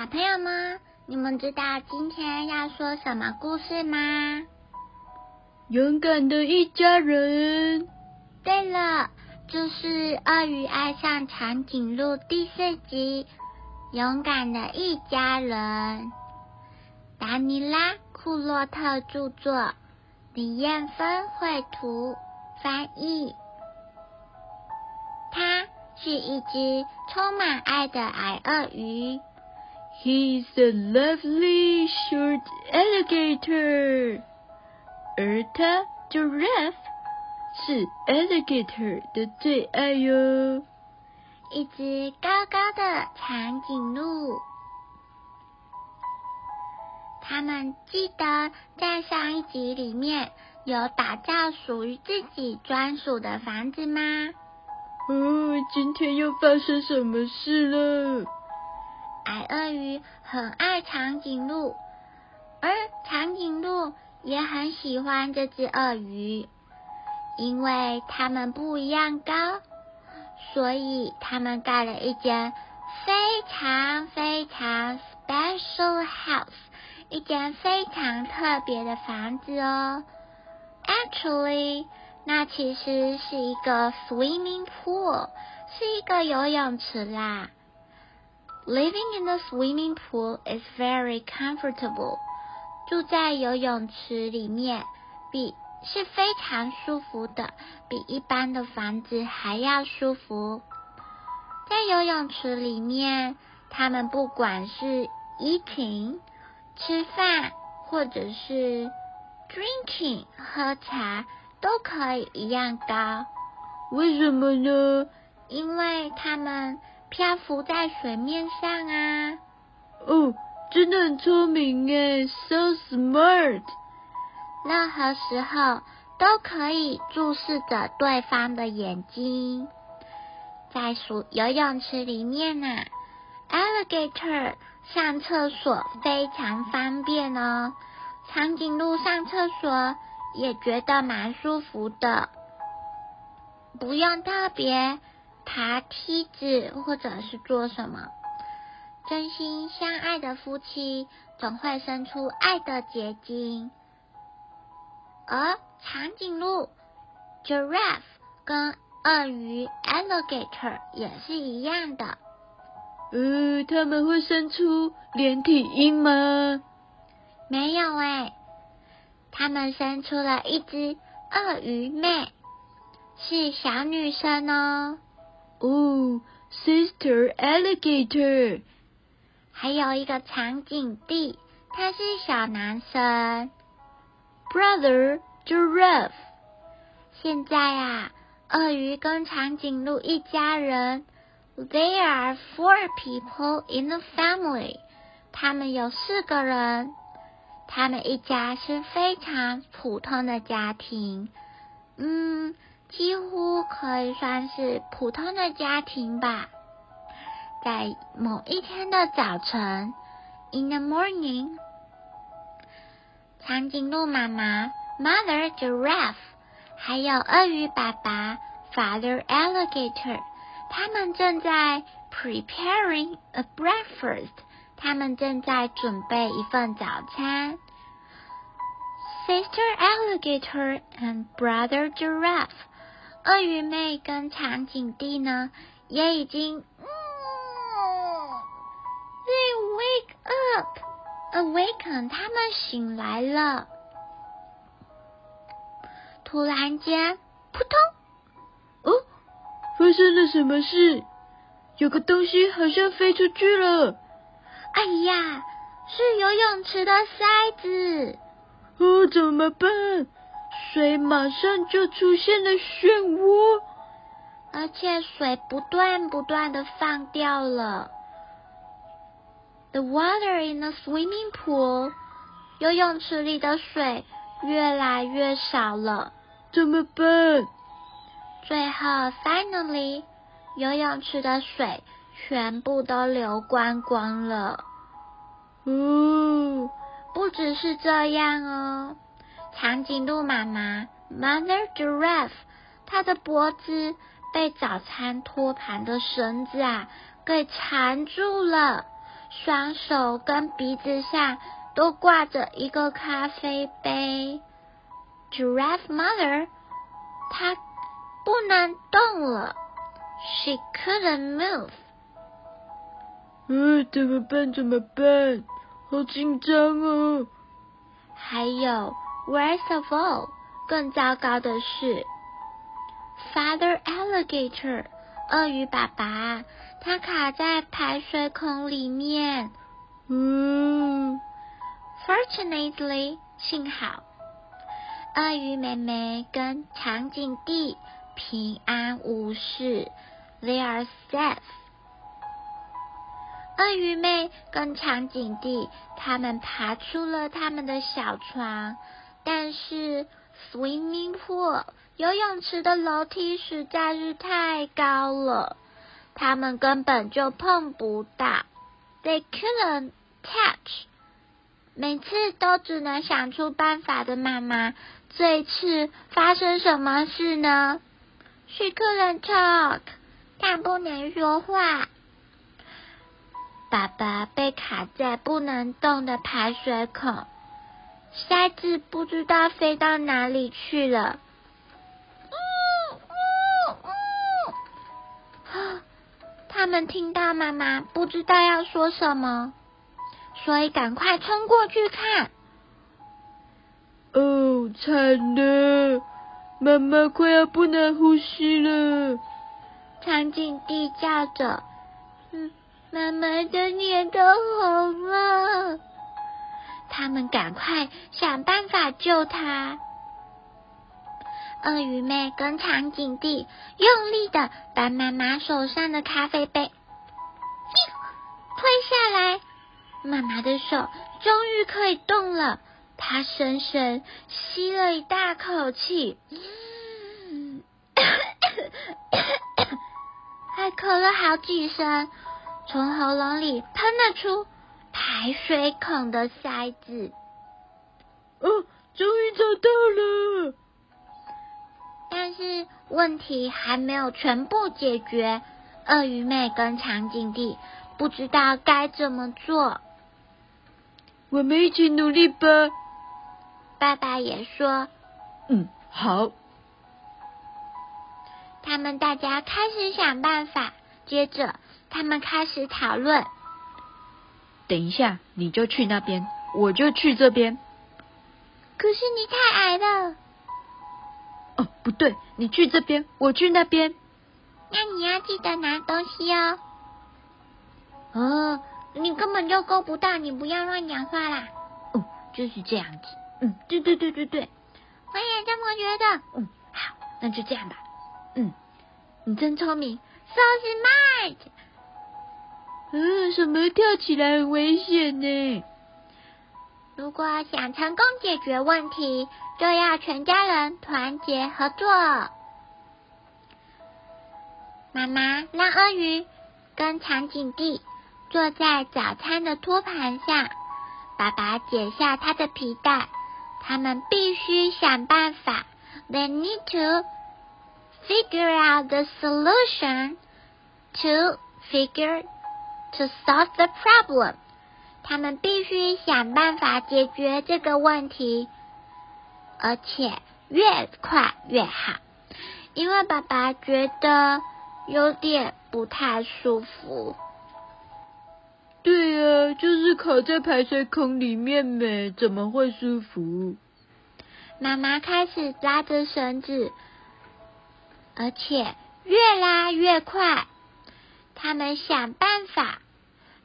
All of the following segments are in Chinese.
小朋友们，你们知道今天要说什么故事吗？勇敢的一家人。对了，就是《鳄鱼爱上长颈鹿》第四集《勇敢的一家人》。达尼拉·库洛特著作，李艳芬绘图翻译。它是一只充满爱的矮鳄鱼。He's a lovely short alligator。而他 giraffe 是 alligator 的最爱哟。一只高高的长颈鹿。他们记得在上一集里面有打造属于自己专属的房子吗？哦，今天又发生什么事了？矮鳄鱼很爱长颈鹿，而长颈鹿也很喜欢这只鳄鱼，因为它们不一样高，所以他们盖了一间非常非常 special house。一间非常特别的房子哦，Actually，那其实是一个 swimming pool，是一个游泳池啦。Living in the swimming pool is very comfortable。住在游泳池里面，比是非常舒服的，比一般的房子还要舒服。在游泳池里面，他们不管是 eating。吃饭或者是 drinking 喝茶都可以一样高，为什么呢？因为他们漂浮在水面上啊。哦，真的很聪明诶 s o smart。任何时候都可以注视着对方的眼睛。在水游泳池里面啊，alligator。上厕所非常方便哦，长颈鹿上厕所也觉得蛮舒服的，不用特别爬梯子或者是做什么。真心相爱的夫妻总会生出爱的结晶，而长颈鹿 （giraffe） 跟鳄鱼 （alligator） 也是一样的。呃，他们会生出连体婴吗？没有哎，他们生出了一只鳄鱼妹，是小女生哦。哦，Sister Alligator，还有一个长颈弟，他是小男生。Brother Giraffe，现在啊，鳄鱼跟长颈鹿一家人。There are four people in the family. 他们有四个人。他们一家是非常普通的家庭，嗯，几乎可以算是普通的家庭吧。在某一天的早晨，in the morning，长颈鹿妈妈 Mother Giraffe，还有鳄鱼爸爸 Father Alligator。他们正在 preparing a breakfast，他们正在准备一份早餐。Sister alligator and brother giraffe，鳄鱼妹跟长颈弟呢，也已经，they wake up，awaken，他们醒来了。突然间，扑通。哦发生了什么事？有个东西好像飞出去了。哎呀，是游泳池的塞子。哦，怎么办？水马上就出现了漩涡，而且水不断不断的放掉了。The water in the swimming pool，游泳池里的水越来越少了。怎么办？最后，finally，游泳池的水全部都流光光了。哦，不只是这样哦，长颈鹿妈妈 Mother Giraffe，它的脖子被早餐托盘的绳子啊给缠住了，双手跟鼻子上都挂着一个咖啡杯。Giraffe mother，她不能动了，She couldn't move。呃，怎么办？怎么办？好紧张哦！还有，worst of all，更糟糕的是，Father alligator，鳄鱼爸爸，他卡在排水孔里面。嗯，Fortunately，幸好。鳄鱼妹妹跟长颈弟平安无事，They are safe。鳄鱼妹跟长颈弟他们爬出了他们的小床，但是 swimming pool 游泳池的楼梯实在是太高了，他们根本就碰不到，They couldn't catch。每次都只能想出办法的妈妈。这次发生什么事呢？She couldn't talk，她不能说话。爸爸被卡在不能动的排水孔，筛子不知道飞到哪里去了。他们听到妈妈不知道要说什么，所以赶快冲过去看。哦，惨了！妈妈快要不能呼吸了。长颈弟叫着：“嗯，妈妈的脸都红了。”他们赶快想办法救他。鳄鱼妹跟长颈弟用力的把妈妈手上的咖啡杯推下来，妈妈的手终于可以动了。她深深吸了一大口气，还咳了好几声，从喉咙里喷了出排水孔的塞子。哦，终于找到了！但是问题还没有全部解决，鳄鱼妹跟长颈弟不知道该怎么做。我们一起努力吧。爸爸也说：“嗯，好。”他们大家开始想办法，接着他们开始讨论。等一下，你就去那边，我就去这边。可是你太矮了。哦，不对，你去这边，我去那边。那你要记得拿东西哦。哦，你根本就够不到，你不要乱讲话啦。哦，就是这样子。嗯，对对对对对，我也这么觉得。嗯，好，那就这样吧。嗯，你真聪明，so smart。嗯，什么跳起来很危险呢？如果想成功解决问题，就要全家人团结合作。妈妈让鳄鱼跟长颈弟坐在早餐的托盘上，爸爸解下他的皮带。他们必须想办法。They need to figure out the solution to figure to solve the problem。他们必须想办法解决这个问题，而且越快越好。因为爸爸觉得有点不太舒服。对呀，就是卡在排水孔里面没，怎么会舒服？妈妈开始拉着绳子，而且越拉越快。他们想办法，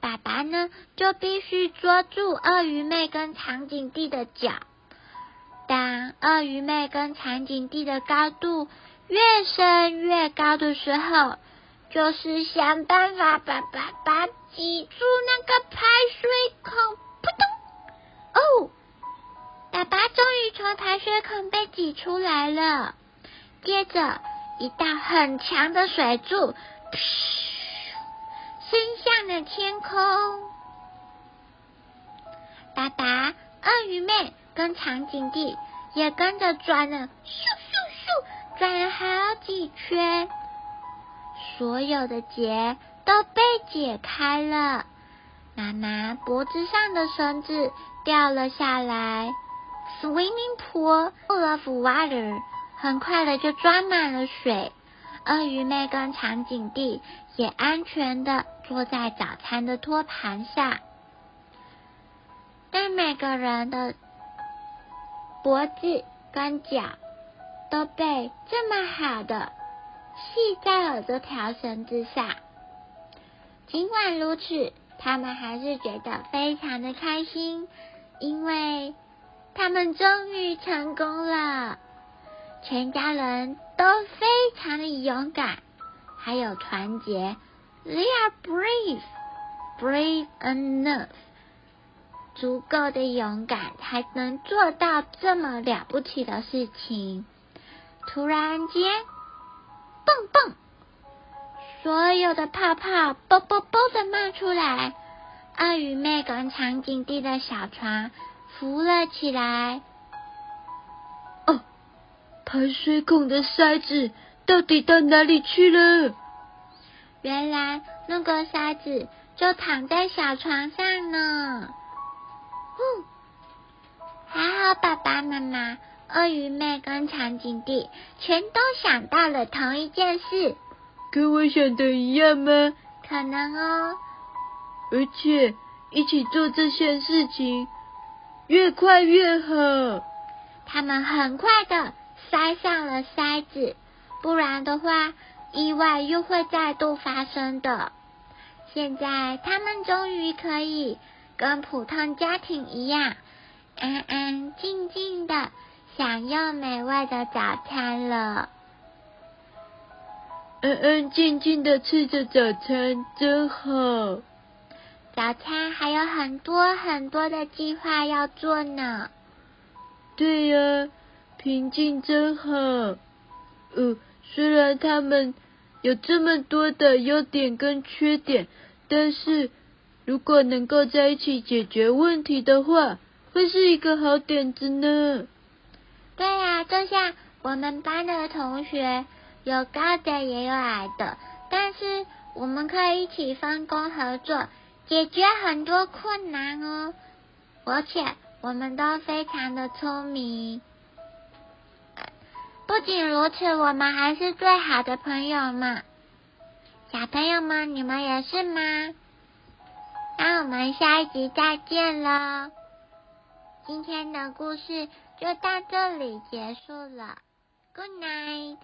爸爸呢就必须捉住鳄鱼妹跟长颈弟的脚。当鳄鱼妹跟长颈弟的高度越升越高的时候，就是想办法把爸爸挤出那个排水孔，扑通！哦，爸爸终于从排水孔被挤出来了。接着，一道很强的水柱，升向了天空。爸爸、鳄鱼妹跟长颈弟也跟着转了，咻咻咻，转了好几圈。所有的结都被解开了，妈妈脖子上的绳子掉了下来，swimming pool full of water，很快的就装满了水。鳄鱼妹跟长颈弟也安全的坐在早餐的托盘上，但每个人的脖子跟脚都被这么好的系在了这条绳子上。尽管如此，他们还是觉得非常的开心，因为他们终于成功了。全家人都非常的勇敢，还有团结。They are brave, brave enough，足够的勇敢才能做到这么了不起的事情。突然间，蹦蹦，所有的泡泡啵啵啵的冒出来，鳄鱼妹跟长颈弟的小船浮了起来。哦排水孔的塞子到底到哪里去了？原来那个塞子就躺在小床上呢。嗯，还好爸爸妈妈、鳄鱼妹跟长颈弟全都想到了同一件事。跟我想的一样吗？可能哦。而且一起做这件事情，越快越好。他们很快的。塞上了塞子，不然的话，意外又会再度发生的。现在他们终于可以跟普通家庭一样，安安静静的享用美味的早餐了。安安静静的吃着早餐，真好。早餐还有很多很多的计划要做呢。对呀。平静真好，呃，虽然他们有这么多的优点跟缺点，但是如果能够在一起解决问题的话，会是一个好点子呢。对呀，就像我们班的同学，有高的也有矮的，但是我们可以一起分工合作，解决很多困难哦。而且我们都非常的聪明。不仅如此，我们还是最好的朋友嘛！小朋友们，你们也是吗？那我们下一集再见了。今天的故事就到这里结束了。Good night。